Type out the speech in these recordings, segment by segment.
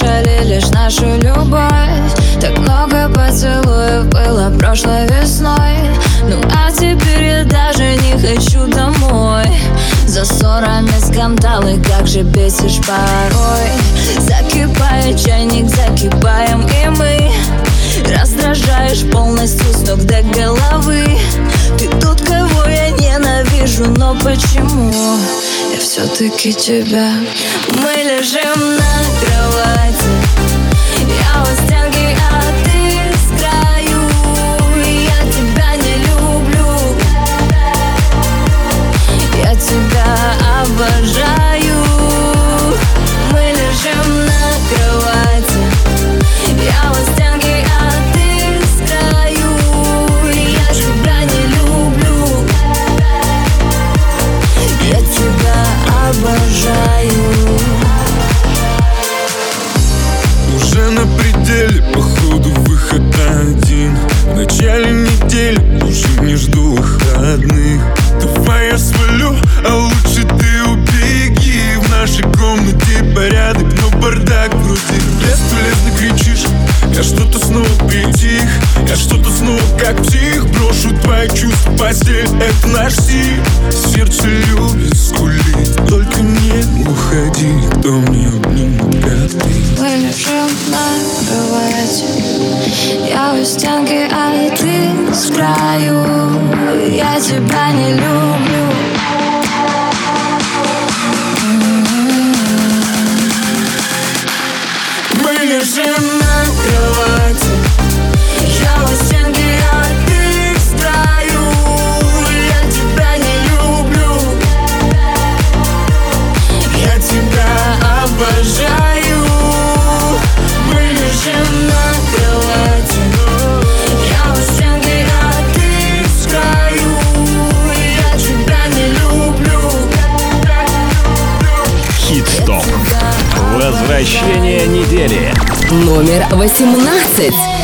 Слышали лишь нашу любовь. Так много поцелуев было прошлой весной. Ну а теперь я даже не хочу домой. За ссорами скандалы, как же бесишь порой. Закипает чайник, закипаем и мы. Раздражаешь полностью с ног до головы. Ты тот, кого я ненавижу, но почему все-таки тебя. Мы лежим на кровати. Я у стенки, а ты с краю. Я тебя не люблю. Я тебя обожаю на пределе, походу выход один. В начале недели уже не жду выходных. Давай я свалю, а лучше ты убеги. В нашей комнате порядок, но бардак вроде. Бесполезно кричишь, я что-то снова переживаю как псих Брошу твои чувства, постель. Это наш стиль Сердце любит скулить Только не уходи Никто мне обнимет, ты Мы лежим на кровати. Я у стенки, а ты с краю. Я тебя не люблю 18.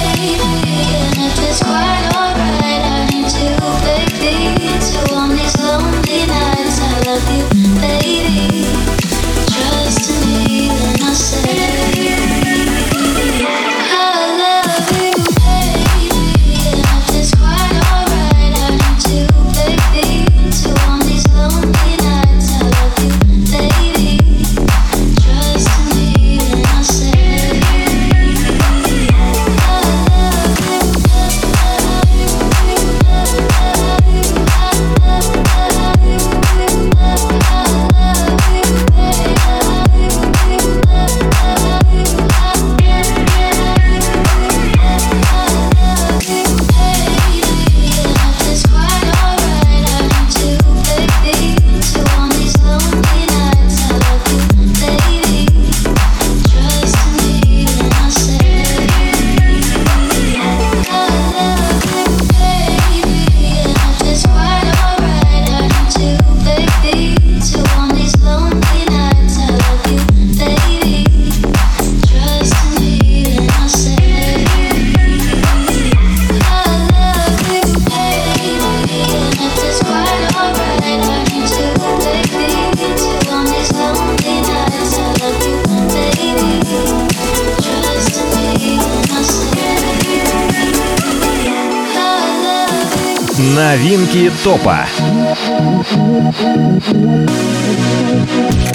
Новинки топа.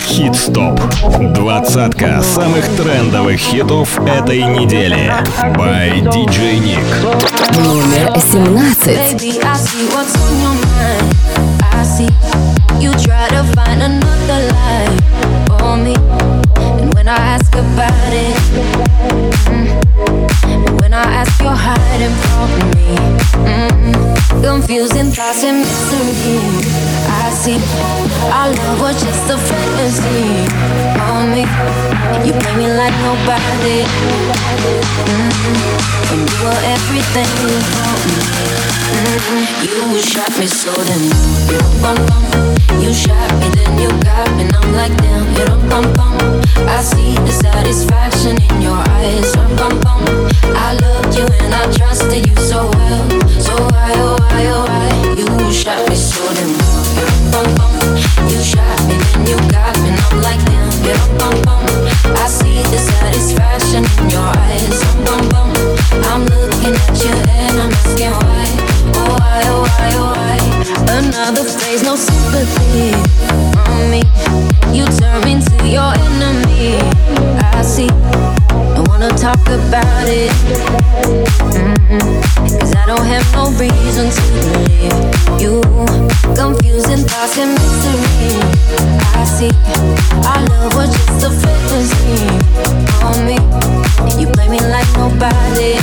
Хит-стоп. Двадцатка самых трендовых хитов этой недели. By DJ Nick. Номер 17. when I ask you're hiding from me. Mm-hmm. Confusing thoughts and mystery. I see our love was just a fantasy on me. You play me like nobody. Mm-hmm you were everything You shot me so then you shot me then you got me I'm like damn. I see the satisfaction in your eyes. I loved you and I trusted you so well. So why oh why oh you shot me so then you shot me then you got me I'm like damn. I see the satisfaction in your eyes. I'm looking at you and I'm asking why. Oh why, oh why, oh why? Another phase, no sympathy me. You turn me to your enemy. I see, I wanna talk about it. Cause I don't have no reason to believe you. Confusing thoughts and mystery. I see, our love was just a fantasy on me. You play me like nobody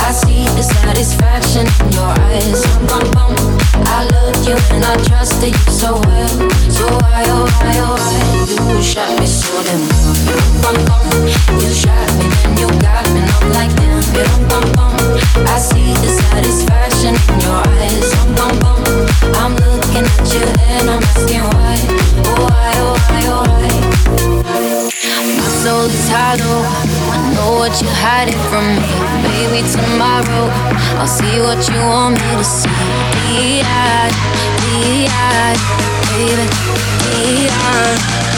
I see the satisfaction in your eyes. I you and I trusted you so well. So why oh why oh why? You shot me so damn You. Me then you got me and I'm like I see the satisfaction in your eyes. I'm looking at you and I'm asking why. Oh why oh why oh why so title. I know what you're hiding from me. Maybe tomorrow I'll see what you want me to see. Be eyed, be eyed, baby, be eyed.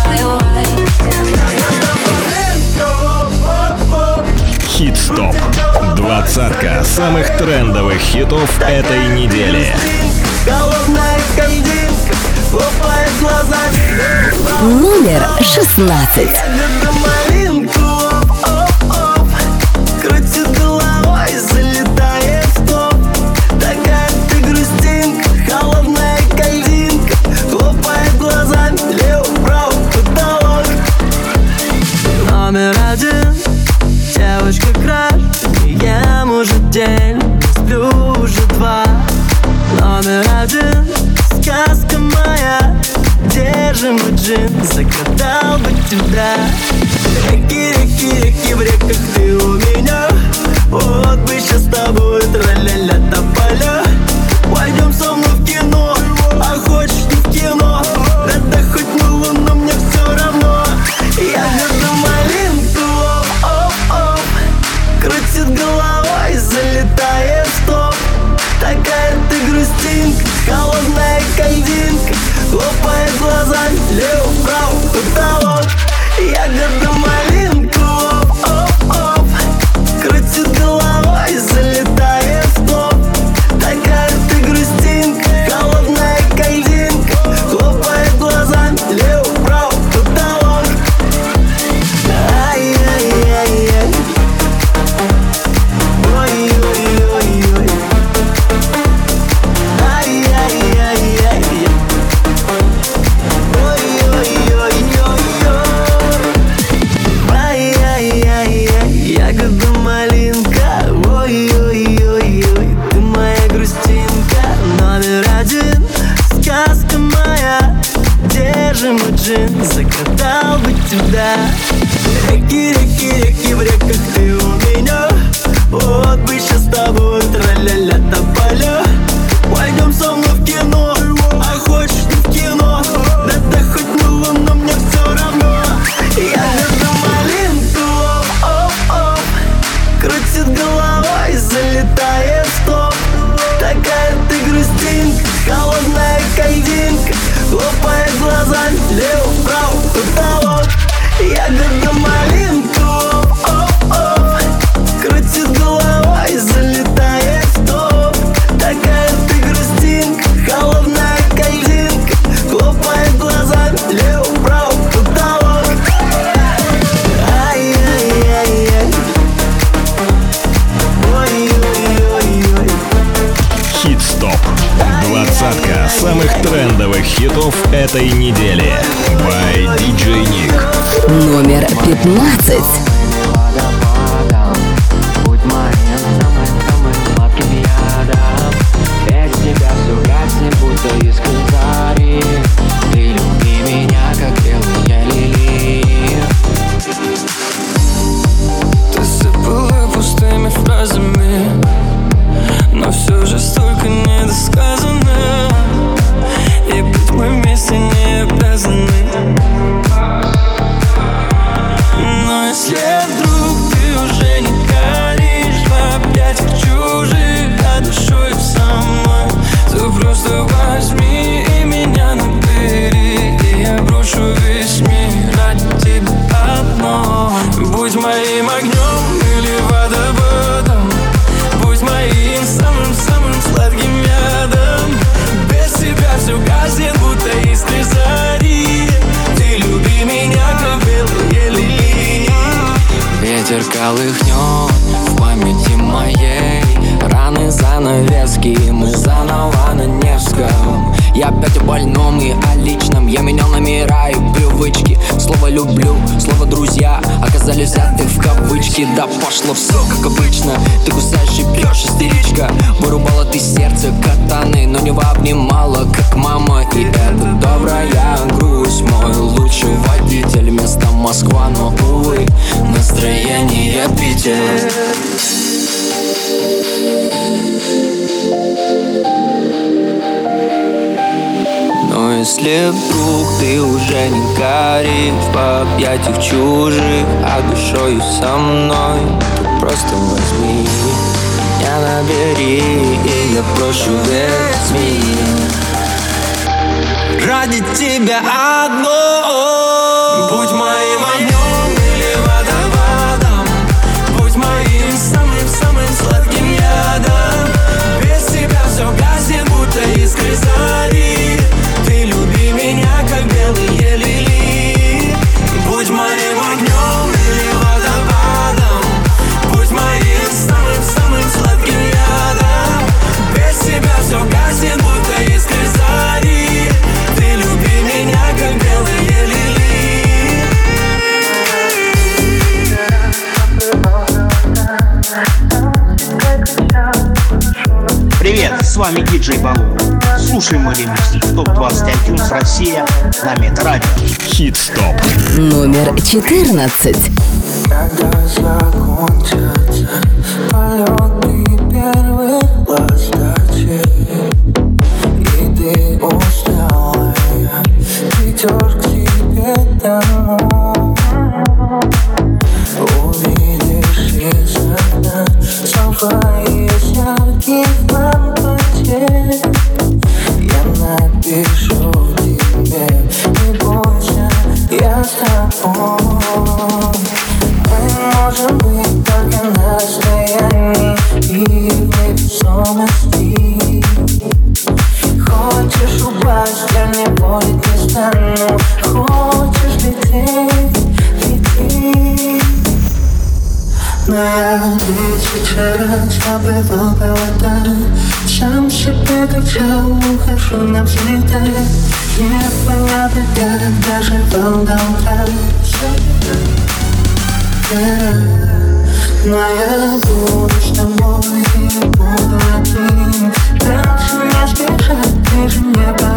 Хит-стоп. Двадцатка самых трендовых хитов этой недели. Номер шестнадцать. день Сплю уже два. Номер один Сказка моя. Держим мы джин Загадал бы тебя. Реки, реки, реки в реках ты у меня. Вот бы сейчас с тобой Тра-ля-ля тополя Пойдем со мной 11. Взятый в кавычки. Да пошло все как обычно. Ты кусаешь и бьешь, истеричка. Вырубала ты сердце катаны Но не обнимала, как мама. И это добрая грусть Мой лучший водитель. Место Москва, но увы Настроение Питер если вдруг ты уже не горишь. В объятиях чужих, а душою со мной. То просто возьми меня набери И я прошу весь мир Ради тебя одно. Будь моим огнем или водоводом Будь моим самым-самым сладким ядом. Без тебя все гаснет, будто искры зари все гаснет, будто искры зари Ты люби меня, как белые лилии Привет, с вами диджей Балу. Слушаем мой ремикс в ТОП-20 iTunes Россия на Метрадио. Хит-стоп. Номер 14. Когда закончатся напишу Ухожу на взлеты Непонятно как, даже волна Но я буду с тобой и буду один. Дальше не спешать, ближе не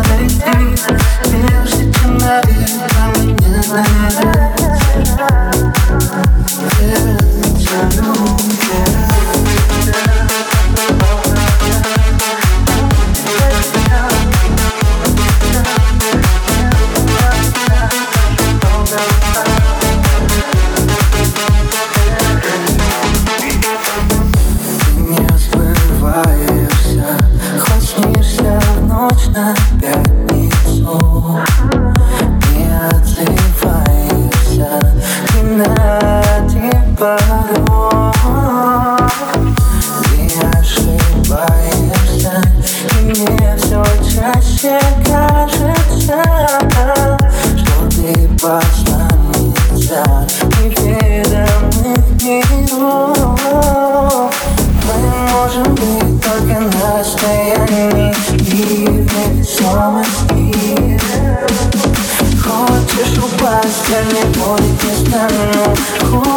know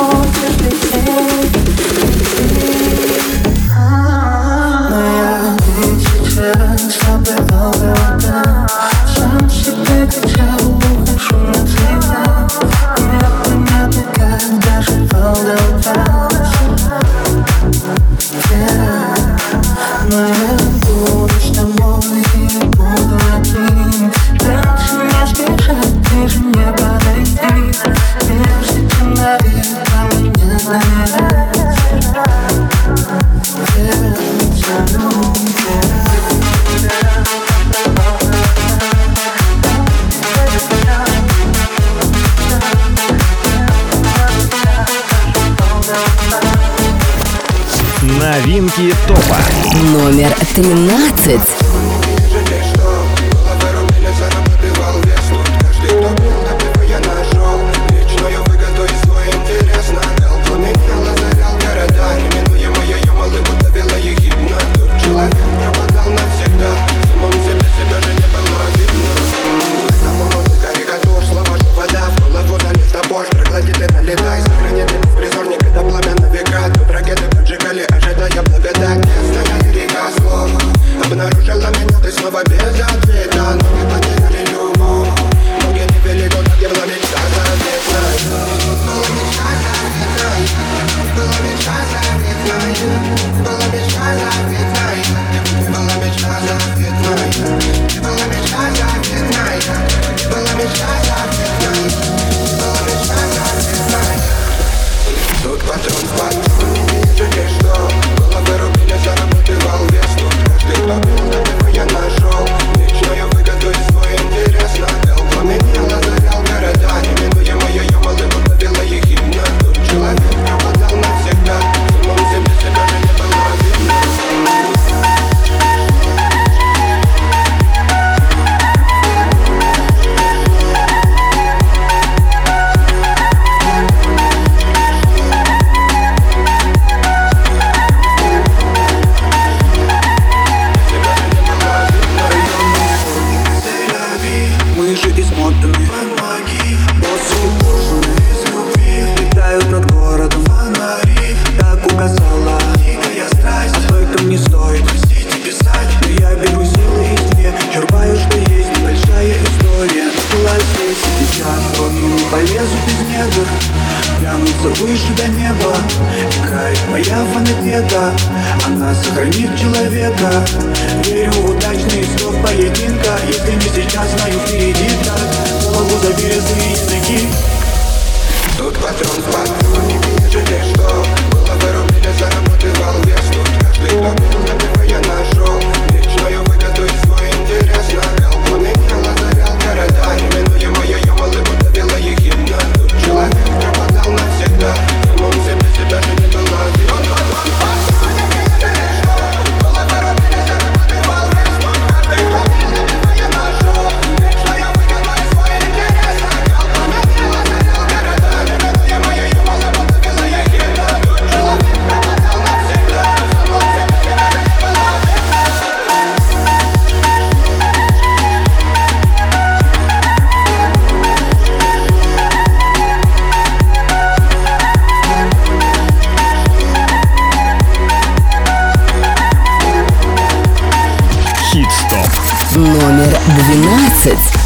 It's.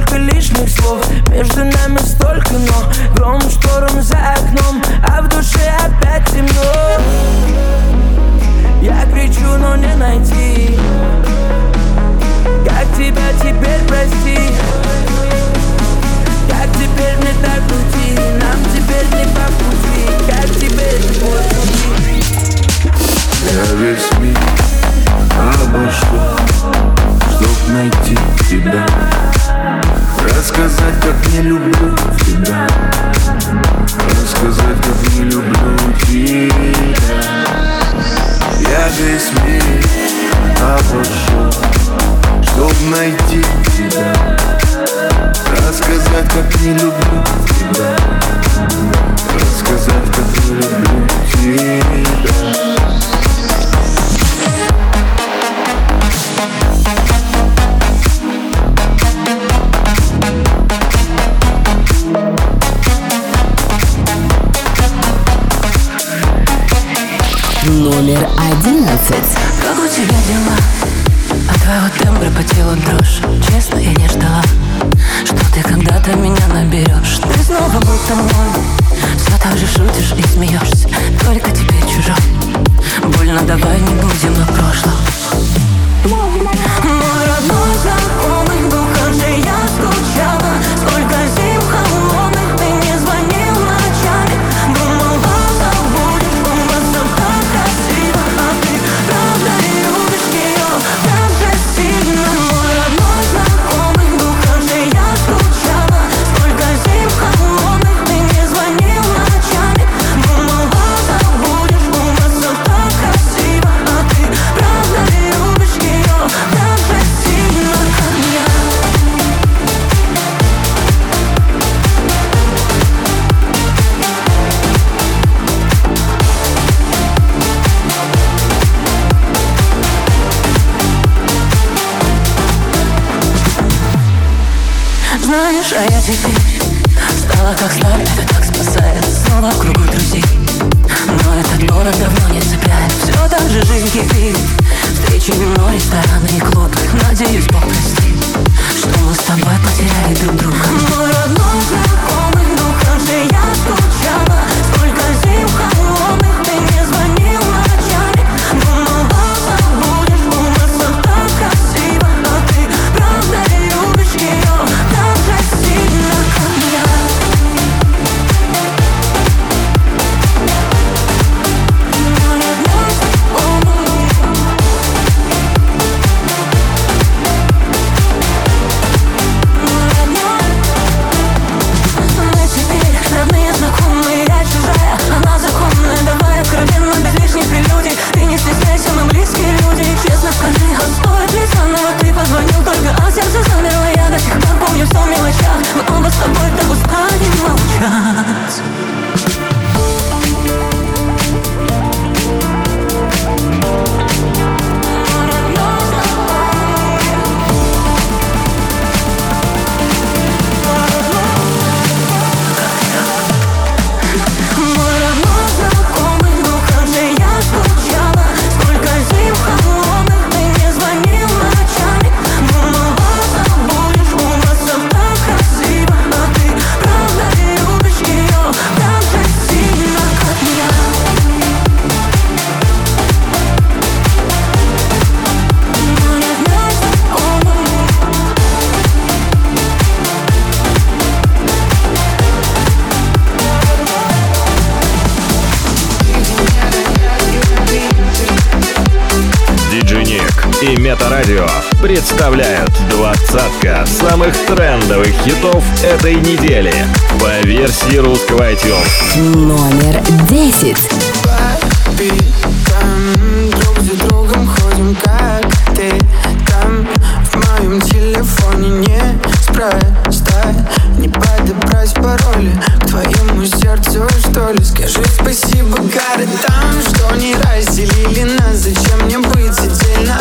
только лишних слов. Между нами столько, но Гром, шторм за окном А в душе опять темно. Я кричу, но не найти. Как тебя теперь прости? Как теперь мне так уйти? Нам теперь не по пути. Как теперь не по пути Я весь мир обошел Чтоб найти тебя. Рассказать, как не люблю тебя. Рассказать, как не люблю тебя. Я весь мир обошел Чтоб найти тебя. Рассказать, как не люблю тебя. Рассказать, как не люблю тебя. номер одиннадцать. Как у тебя дела? А От твоего тембра по телу дрожь. Честно, я не ждала, что ты когда-то меня наберешь Ты снова будто мой, все так же шутишь и смеешься. Только теперь чужой, больно давай не будем на прошлом. Мой родной закон представляют двадцатка самых трендовых хитов этой недели по версии русского iTunes. Номер десять. Подобрать пароли к твоему сердцу, что ли Скажи спасибо городам, что не разделили нас Зачем мне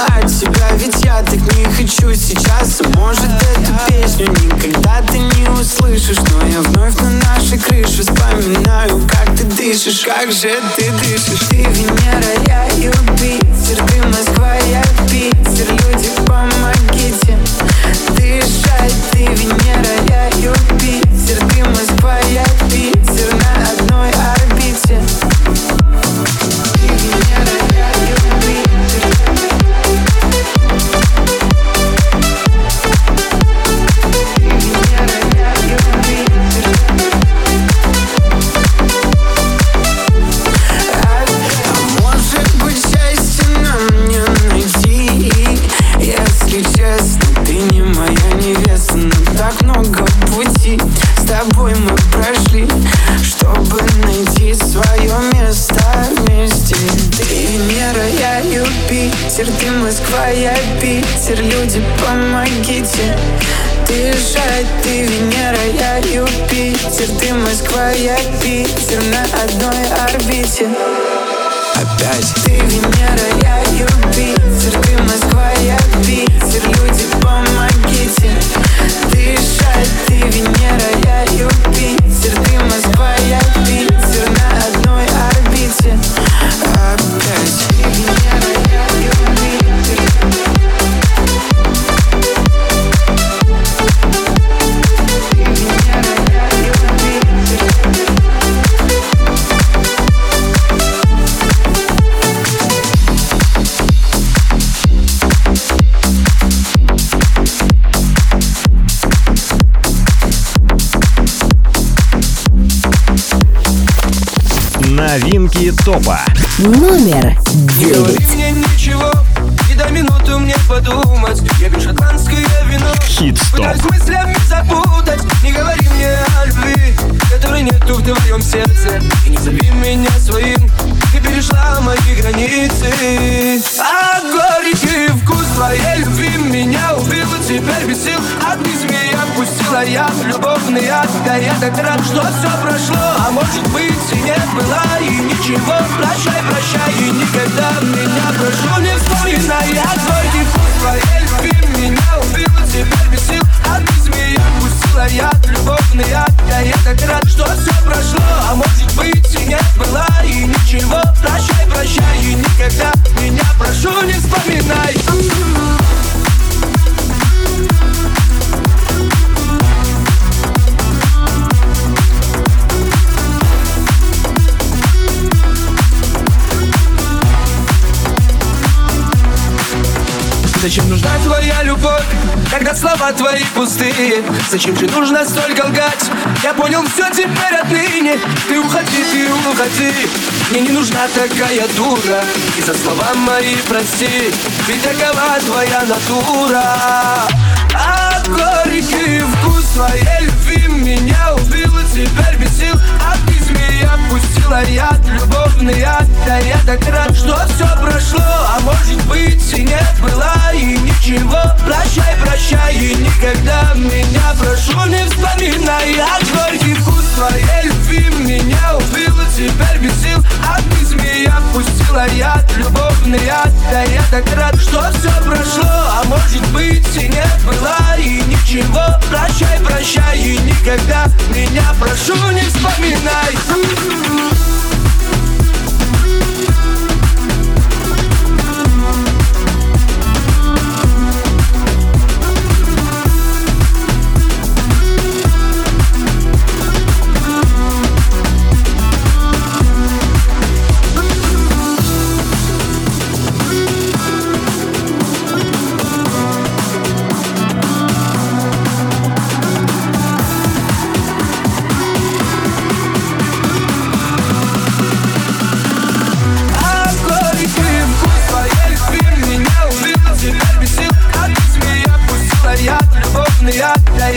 от тебя Ведь я так не хочу сейчас. Может эту песню никогда ты не услышишь Но я вновь на нашей крыше Вспоминаю, как ты дышишь Как же ты дышишь. Ты Венера, я Юпитер Ты Москва, я Питер. Люди, помогите Дышать. Ты Венера, я Юпитер Ты Москва, я Питер. На одной ветер, ты Москва, я Питер. Люди, помогите. Дышать, ты Венера, я Юпитер. Ты Москва, я Питер На одной орбите. Опять. Ты Венера, я Юпитер. Ты Москва, я Питер. Люди, помогите. Дышать, ты Венера, я Юпитер. Ты Москва, я Питер. На одной орбите. Новинки топа. Номер Не говори девять. мне ничего И дай минуту мне подумать. Я пью шотландское вино. Хит-стоп. Пытаюсь мыслями запутать. Не говори мне о любви Которой нету в твоем сердце. И не зови меня своим. Ты перешла мои границы. А горький вкус твоей любви Меня убил и теперь без сил. От змея пустила я в любовный ад. Да я так рад, что все прошло А может быть и не было И ничего, прощай, прощай И никогда меня прошу не вспоминай Я горький вкус твоей любви. Меня убил и теперь без сил. От змея пустила я в любовный ад. Да я так рад, что все прошло А может быть и не было И ничего, прощай, прощай И никогда меня прошу не вспоминай Зачем нужна твоя любовь, когда слова твои пустые? Зачем же нужно столько лгать? Я понял все теперь отныне. Ты уходи, ты уходи. Мне не нужна такая дура. И за слова мои прости. Ведь такова твоя натура. А горький вкус твоей любви Меня убил и теперь без сил А ты змея пустила яд Любовный яд Да я так рад, что все прошло А может быть и не было И ничего, прощай, прощай И никогда меня прошу не вспоминай. А горький вкус твоей любви Меня убил теперь без сил. А ты змея пустила яд Любовный яд Да я так рад, что все прошло А может быть и не было И ничего, прощай, прощай И никогда меня прошу не вспоминай Mm-hmm.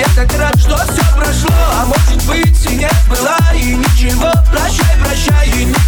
Я так рад, что все прошло А может быть и не было И ничего, прощай, прощай И никогда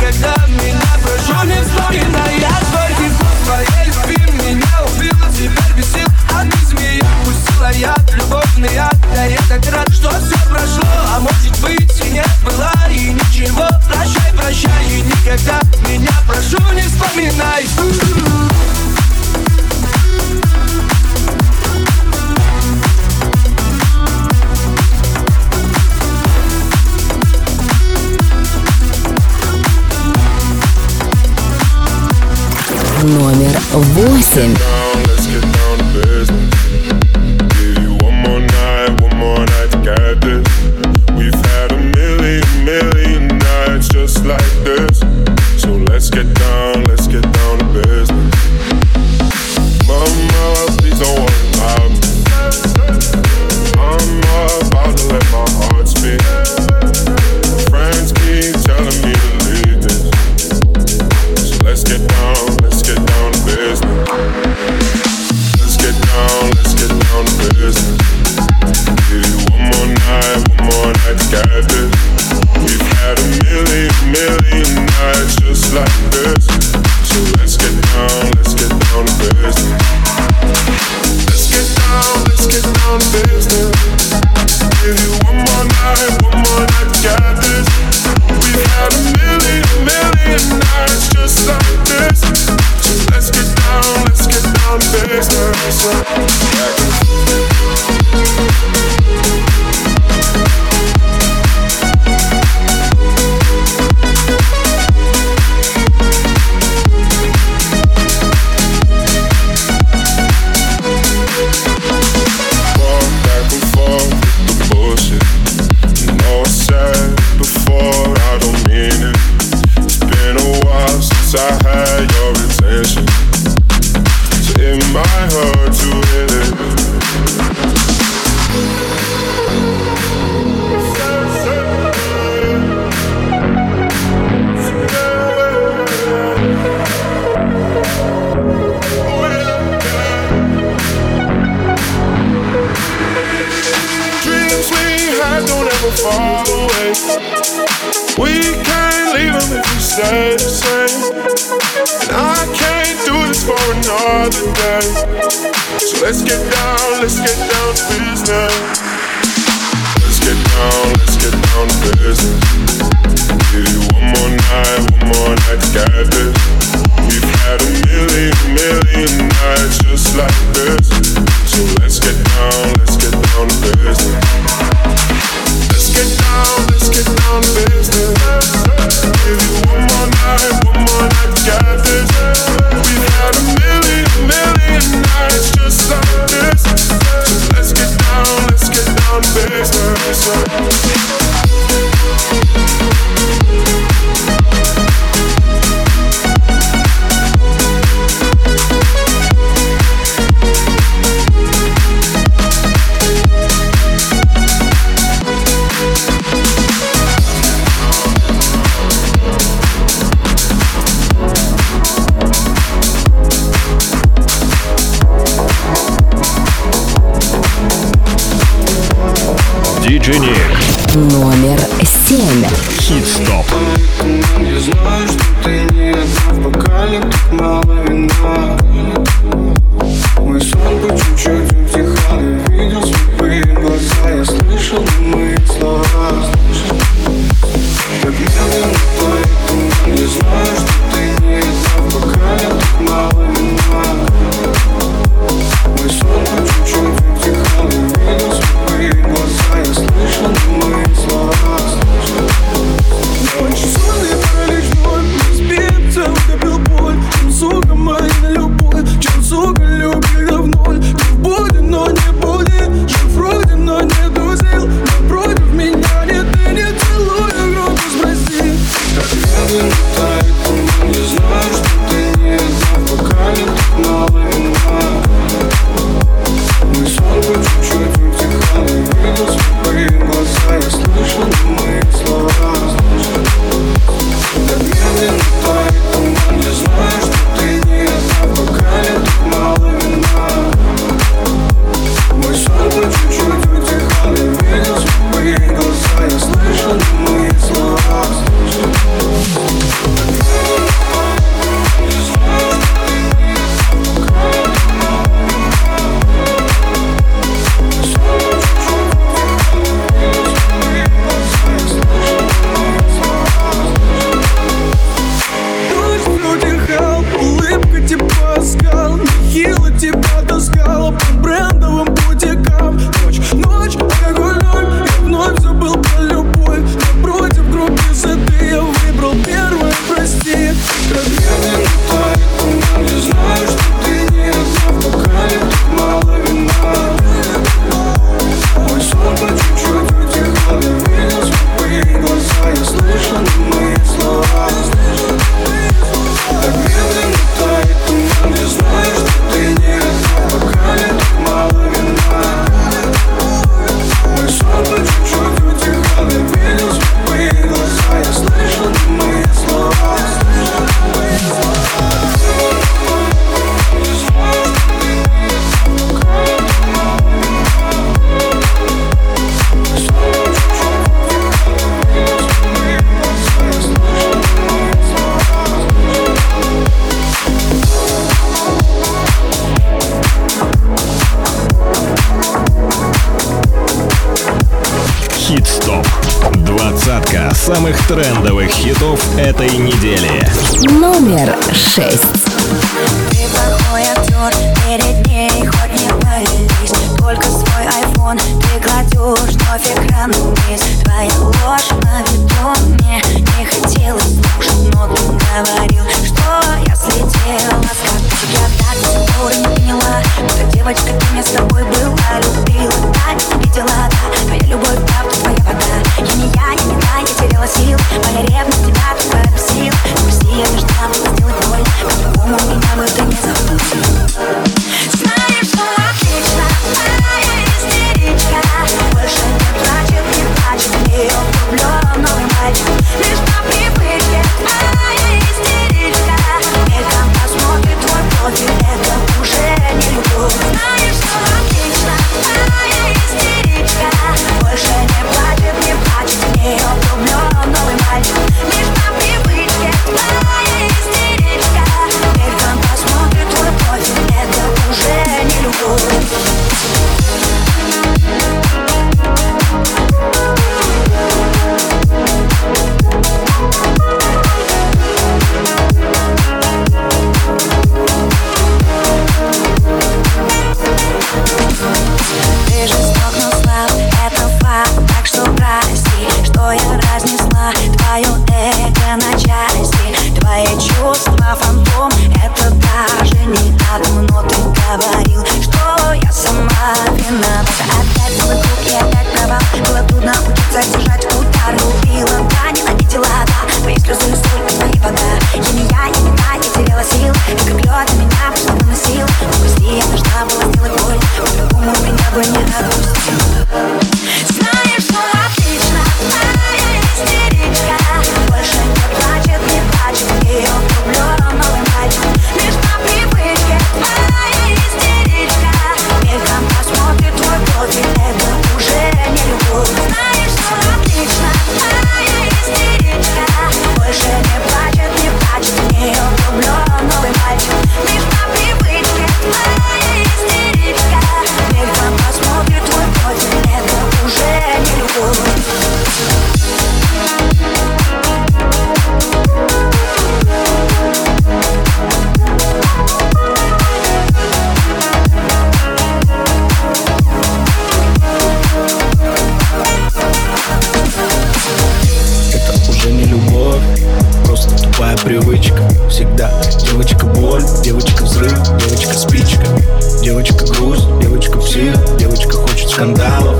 Девочка грусть, девочка псих, девочка хочет скандалов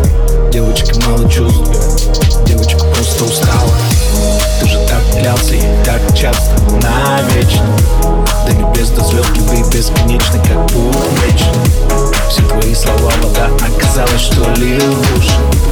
девочка мало чувств, девочка просто устала. Ты же так клялся и так часто, навечно. До небес до звезд, любви бесконечны, как увечно Все твои слова вода, оказалось, что ли лучше.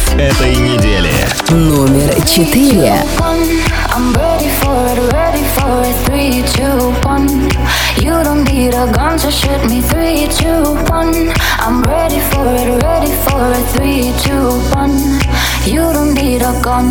хитов этой недели. Номер четыре. I'm ready for it, ready for it, three, two, one. You don't need a gun to shoot me, three, two, one. I'm ready for it, ready for it, three, two, one. You don't need a gun.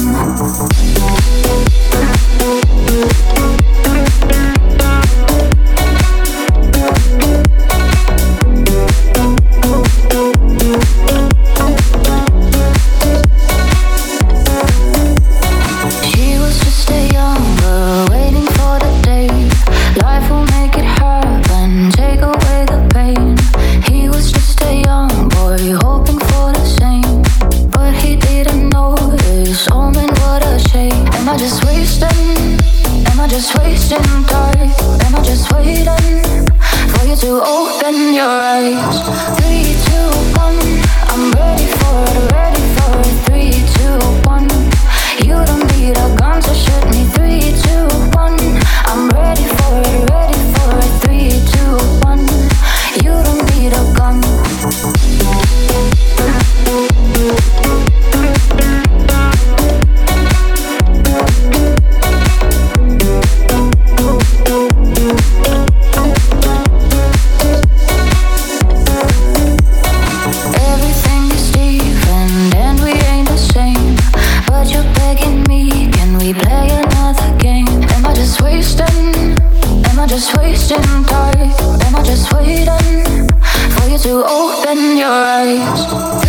In your eyes.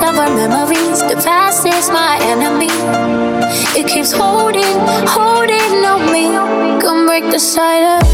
best of our memories. The past is my enemy. It keeps holding, holding on me. Come break the silence.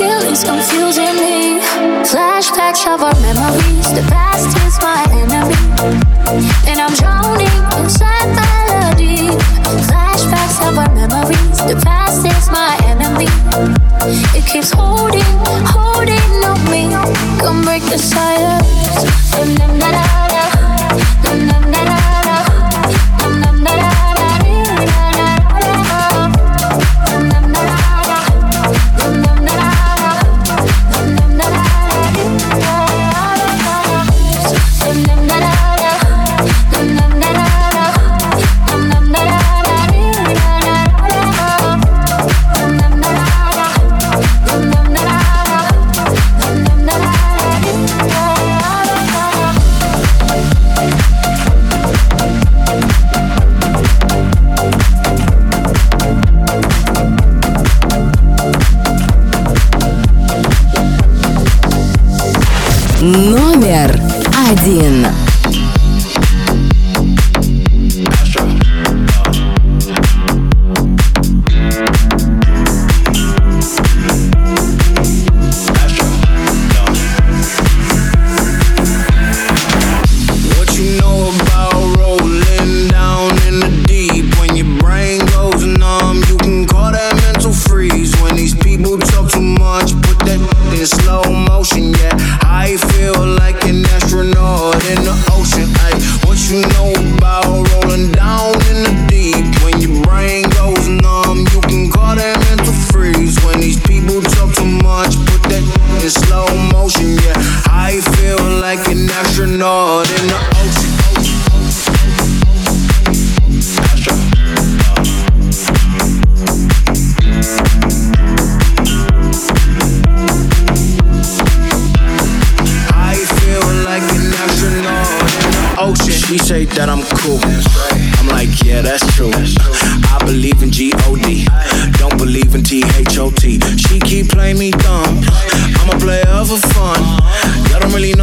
feelings confusing me. Flashbacks of our memories, the past is my enemy. And I'm drowning inside melody. Flashbacks of our memories, the past is my enemy. It keeps holding, holding on me. Come break the silence. Dum, dum, da, da, da. Dum, dum, da, da. номер один. She say that I'm cool. I'm like, yeah, that's true. I believe in G O D, don't believe in T H O T. She keep playing me dumb